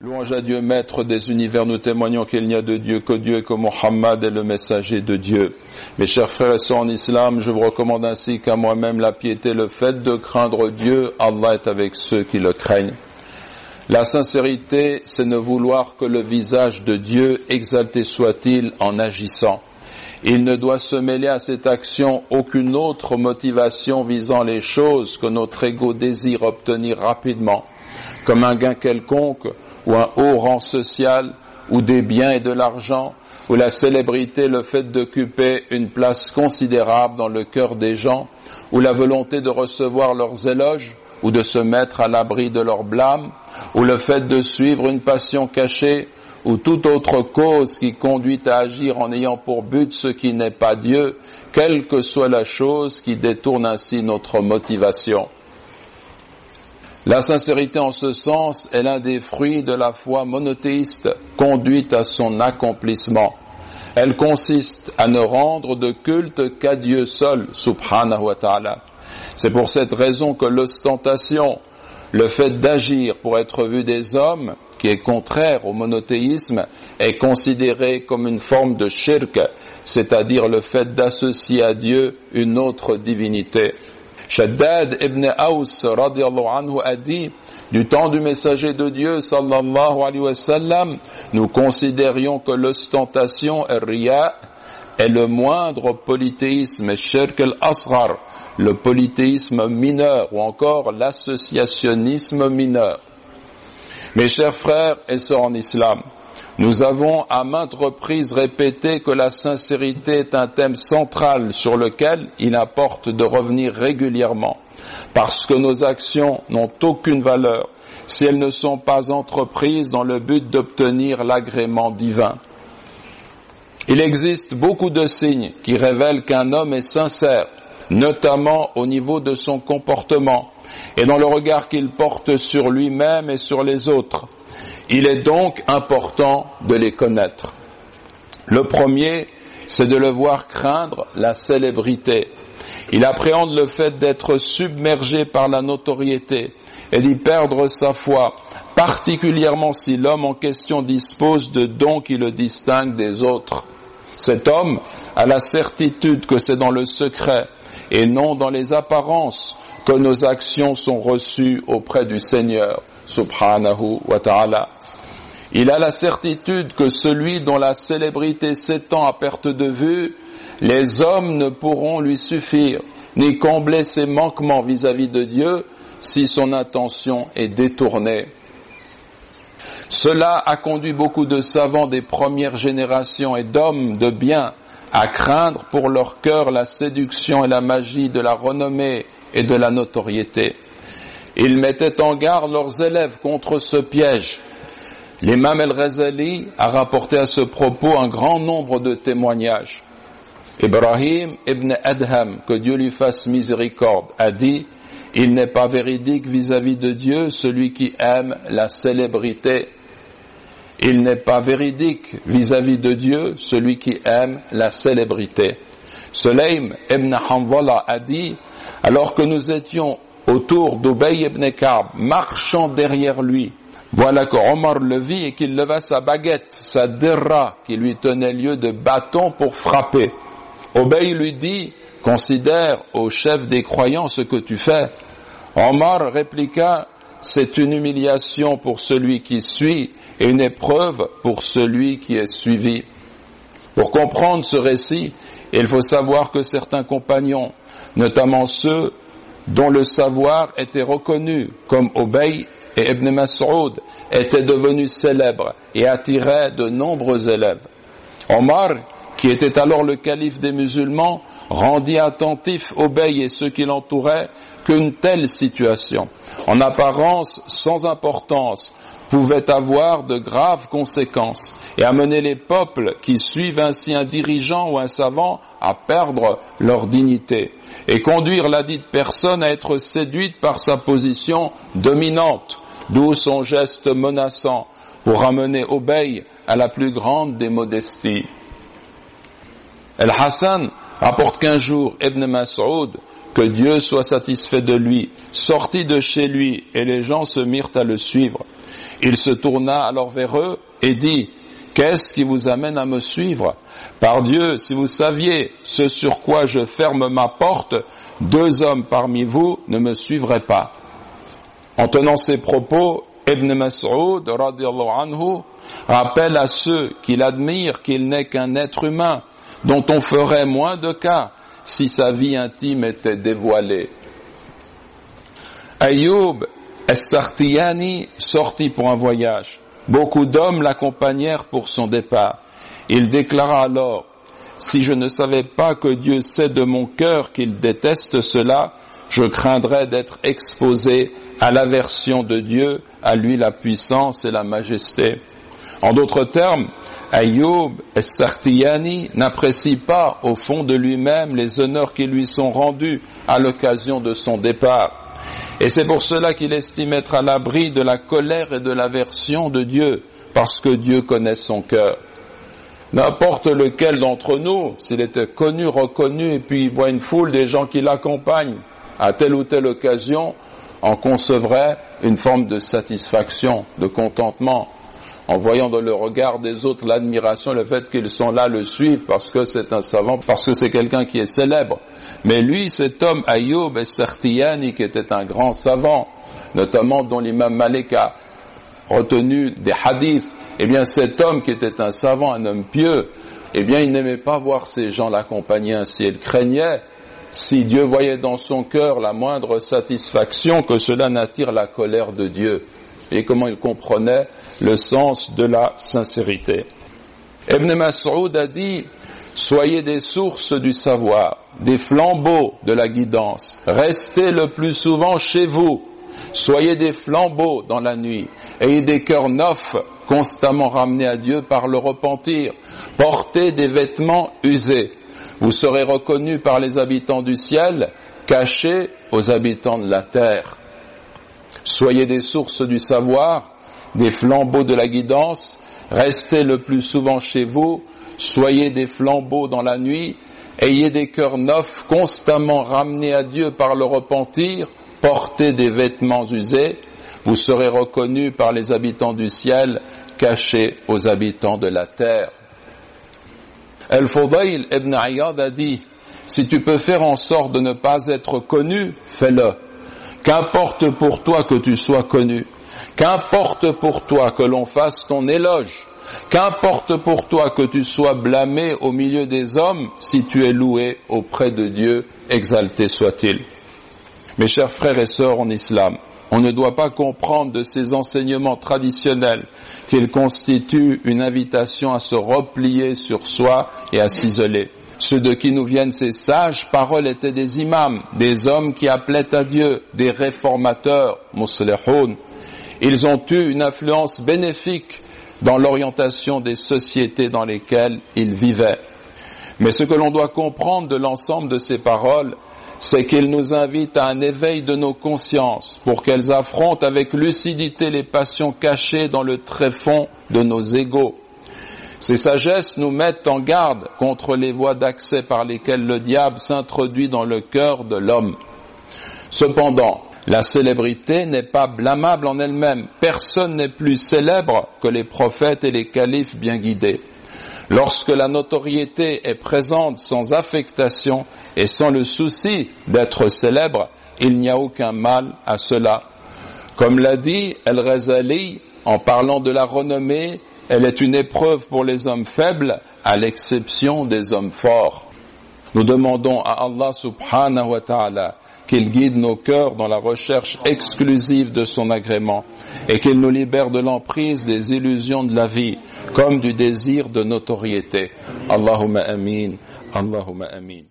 Louange à Dieu, maître des univers, nous témoignons qu'il n'y a de Dieu que Dieu et que Mohammed est le messager de Dieu. Mes chers frères et sœurs en islam, je vous recommande ainsi qu'à moi-même la piété, le fait de craindre Dieu, Allah est avec ceux qui le craignent. La sincérité, c'est ne vouloir que le visage de Dieu, exalté soit-il, en agissant. Il ne doit se mêler à cette action aucune autre motivation visant les choses que notre ego désire obtenir rapidement, comme un gain quelconque, ou un haut rang social, ou des biens et de l'argent, ou la célébrité, le fait d'occuper une place considérable dans le cœur des gens, ou la volonté de recevoir leurs éloges, ou de se mettre à l'abri de leur blâme, ou le fait de suivre une passion cachée, ou toute autre cause qui conduit à agir en ayant pour but ce qui n'est pas Dieu, quelle que soit la chose qui détourne ainsi notre motivation. La sincérité en ce sens est l'un des fruits de la foi monothéiste conduite à son accomplissement. Elle consiste à ne rendre de culte qu'à Dieu seul, subhanahu wa ta'ala. C'est pour cette raison que l'ostentation, le fait d'agir pour être vu des hommes, qui est contraire au monothéisme, est considéré comme une forme de shirk, c'est-à-dire le fait d'associer à Dieu une autre divinité. Shaddad ibn radiallahu anhu a dit du temps du messager de Dieu sallallahu alayhi wa sallam, nous considérions que l'ostentation riya est le moindre polythéisme, shirk al-asghar, le polythéisme mineur ou encore l'associationnisme mineur. Mes chers frères et sœurs en islam, nous avons à maintes reprises répété que la sincérité est un thème central sur lequel il importe de revenir régulièrement, parce que nos actions n'ont aucune valeur si elles ne sont pas entreprises dans le but d'obtenir l'agrément divin. Il existe beaucoup de signes qui révèlent qu'un homme est sincère, notamment au niveau de son comportement et dans le regard qu'il porte sur lui-même et sur les autres. Il est donc important de les connaître. Le premier, c'est de le voir craindre la célébrité. Il appréhende le fait d'être submergé par la notoriété et d'y perdre sa foi, particulièrement si l'homme en question dispose de dons qui le distinguent des autres. Cet homme a la certitude que c'est dans le secret et non dans les apparences que nos actions sont reçues auprès du Seigneur, subhanahu wa ta'ala. Il a la certitude que celui dont la célébrité s'étend à perte de vue, les hommes ne pourront lui suffire, ni combler ses manquements vis-à-vis de Dieu si son intention est détournée. Cela a conduit beaucoup de savants des premières générations et d'hommes de bien à craindre pour leur cœur la séduction et la magie de la renommée et de la notoriété. Ils mettaient en garde leurs élèves contre ce piège. L'imam el-Ghazali a rapporté à ce propos un grand nombre de témoignages. Ibrahim ibn Adham, que Dieu lui fasse miséricorde, a dit, il n'est pas véridique vis-à-vis de Dieu celui qui aime la célébrité. Il n'est pas véridique vis-à-vis de Dieu celui qui aime la célébrité. Sulaim ibn Hanwala a dit, alors que nous étions autour d'Ubay ibn Ka'b, marchant derrière lui, voilà que Omar le vit et qu'il leva sa baguette, sa derra, qui lui tenait lieu de bâton pour frapper. Obey lui dit, considère au chef des croyants ce que tu fais. Omar répliqua, c'est une humiliation pour celui qui suit et une épreuve pour celui qui est suivi. Pour comprendre ce récit, il faut savoir que certains compagnons, notamment ceux dont le savoir était reconnu, comme Obey et Ibn Mas'ud, étaient devenus célèbres et attiraient de nombreux élèves. Omar, qui était alors le calife des musulmans, rendit attentif Obey et ceux qui l'entouraient qu'une telle situation, en apparence sans importance, pouvait avoir de graves conséquences et amener les peuples qui suivent ainsi un dirigeant ou un savant à perdre leur dignité et conduire la dite personne à être séduite par sa position dominante, d'où son geste menaçant pour ramener Obey à la plus grande des modesties. El Hassan rapporte qu'un jour Ibn Mas'ud, que Dieu soit satisfait de lui, sortit de chez lui et les gens se mirent à le suivre. Il se tourna alors vers eux et dit, Qu'est-ce qui vous amène à me suivre Par Dieu, si vous saviez ce sur quoi je ferme ma porte, deux hommes parmi vous ne me suivraient pas. En tenant ces propos, Ibn Mas'ud anhu, rappelle à ceux qui l'admirent qu'il n'est qu'un être humain dont on ferait moins de cas si sa vie intime était dévoilée. Ayoub Es-Sartiyani sortit pour un voyage. Beaucoup d'hommes l'accompagnèrent pour son départ. Il déclara alors, Si je ne savais pas que Dieu sait de mon cœur qu'il déteste cela, je craindrais d'être exposé à l'aversion de Dieu, à lui la puissance et la majesté. En d'autres termes, Ayoub Sartiyani n'apprécie pas au fond de lui-même les honneurs qui lui sont rendus à l'occasion de son départ. Et c'est pour cela qu'il estime être à l'abri de la colère et de l'aversion de Dieu, parce que Dieu connaît son cœur. N'importe lequel d'entre nous, s'il était connu, reconnu, et puis il voit une foule des gens qui l'accompagnent à telle ou telle occasion, en concevrait une forme de satisfaction, de contentement, en voyant dans le regard des autres l'admiration, le fait qu'ils sont là, le suivent parce que c'est un savant, parce que c'est quelqu'un qui est célèbre. Mais lui, cet homme, Ayoub Esartiyani, qui était un grand savant, notamment dont l'imam Malik a retenu des hadiths, eh bien cet homme qui était un savant, un homme pieux, eh bien il n'aimait pas voir ces gens l'accompagner ainsi. Il craignait, si Dieu voyait dans son cœur la moindre satisfaction, que cela n'attire la colère de Dieu et comment il comprenait le sens de la sincérité. Ibn Mas'ud a dit, soyez des sources du savoir, des flambeaux de la guidance, restez le plus souvent chez vous, soyez des flambeaux dans la nuit, ayez des cœurs neufs, constamment ramenés à Dieu par le repentir, portez des vêtements usés, vous serez reconnus par les habitants du ciel, cachés aux habitants de la terre. Soyez des sources du savoir, des flambeaux de la guidance, restez le plus souvent chez vous, soyez des flambeaux dans la nuit, ayez des cœurs neufs constamment ramenés à Dieu par le repentir, portez des vêtements usés, vous serez reconnus par les habitants du ciel, cachés aux habitants de la terre. El-Fudayl ibn Ayyad a dit, si tu peux faire en sorte de ne pas être connu, fais-le. Qu'importe pour toi que tu sois connu, qu'importe pour toi que l'on fasse ton éloge, qu'importe pour toi que tu sois blâmé au milieu des hommes, si tu es loué auprès de Dieu, exalté soit-il. Mes chers frères et sœurs en islam, on ne doit pas comprendre de ces enseignements traditionnels qu'ils constituent une invitation à se replier sur soi et à s'isoler. Ceux de qui nous viennent ces sages paroles étaient des imams, des hommes qui appelaient à Dieu, des réformateurs, muslihoun. Ils ont eu une influence bénéfique dans l'orientation des sociétés dans lesquelles ils vivaient. Mais ce que l'on doit comprendre de l'ensemble de ces paroles, c'est qu'ils nous invitent à un éveil de nos consciences pour qu'elles affrontent avec lucidité les passions cachées dans le tréfonds de nos égaux ces sagesses nous mettent en garde contre les voies d'accès par lesquelles le diable s'introduit dans le cœur de l'homme. Cependant, la célébrité n'est pas blâmable en elle-même. Personne n'est plus célèbre que les prophètes et les califes bien guidés. Lorsque la notoriété est présente sans affectation et sans le souci d'être célèbre, il n'y a aucun mal à cela. Comme l'a dit El-Razali en parlant de la renommée elle est une épreuve pour les hommes faibles, à l'exception des hommes forts. Nous demandons à Allah subhanahu wa ta'ala qu'il guide nos cœurs dans la recherche exclusive de son agrément et qu'il nous libère de l'emprise des illusions de la vie comme du désir de notoriété. Allahumma amin. Allahumma amin.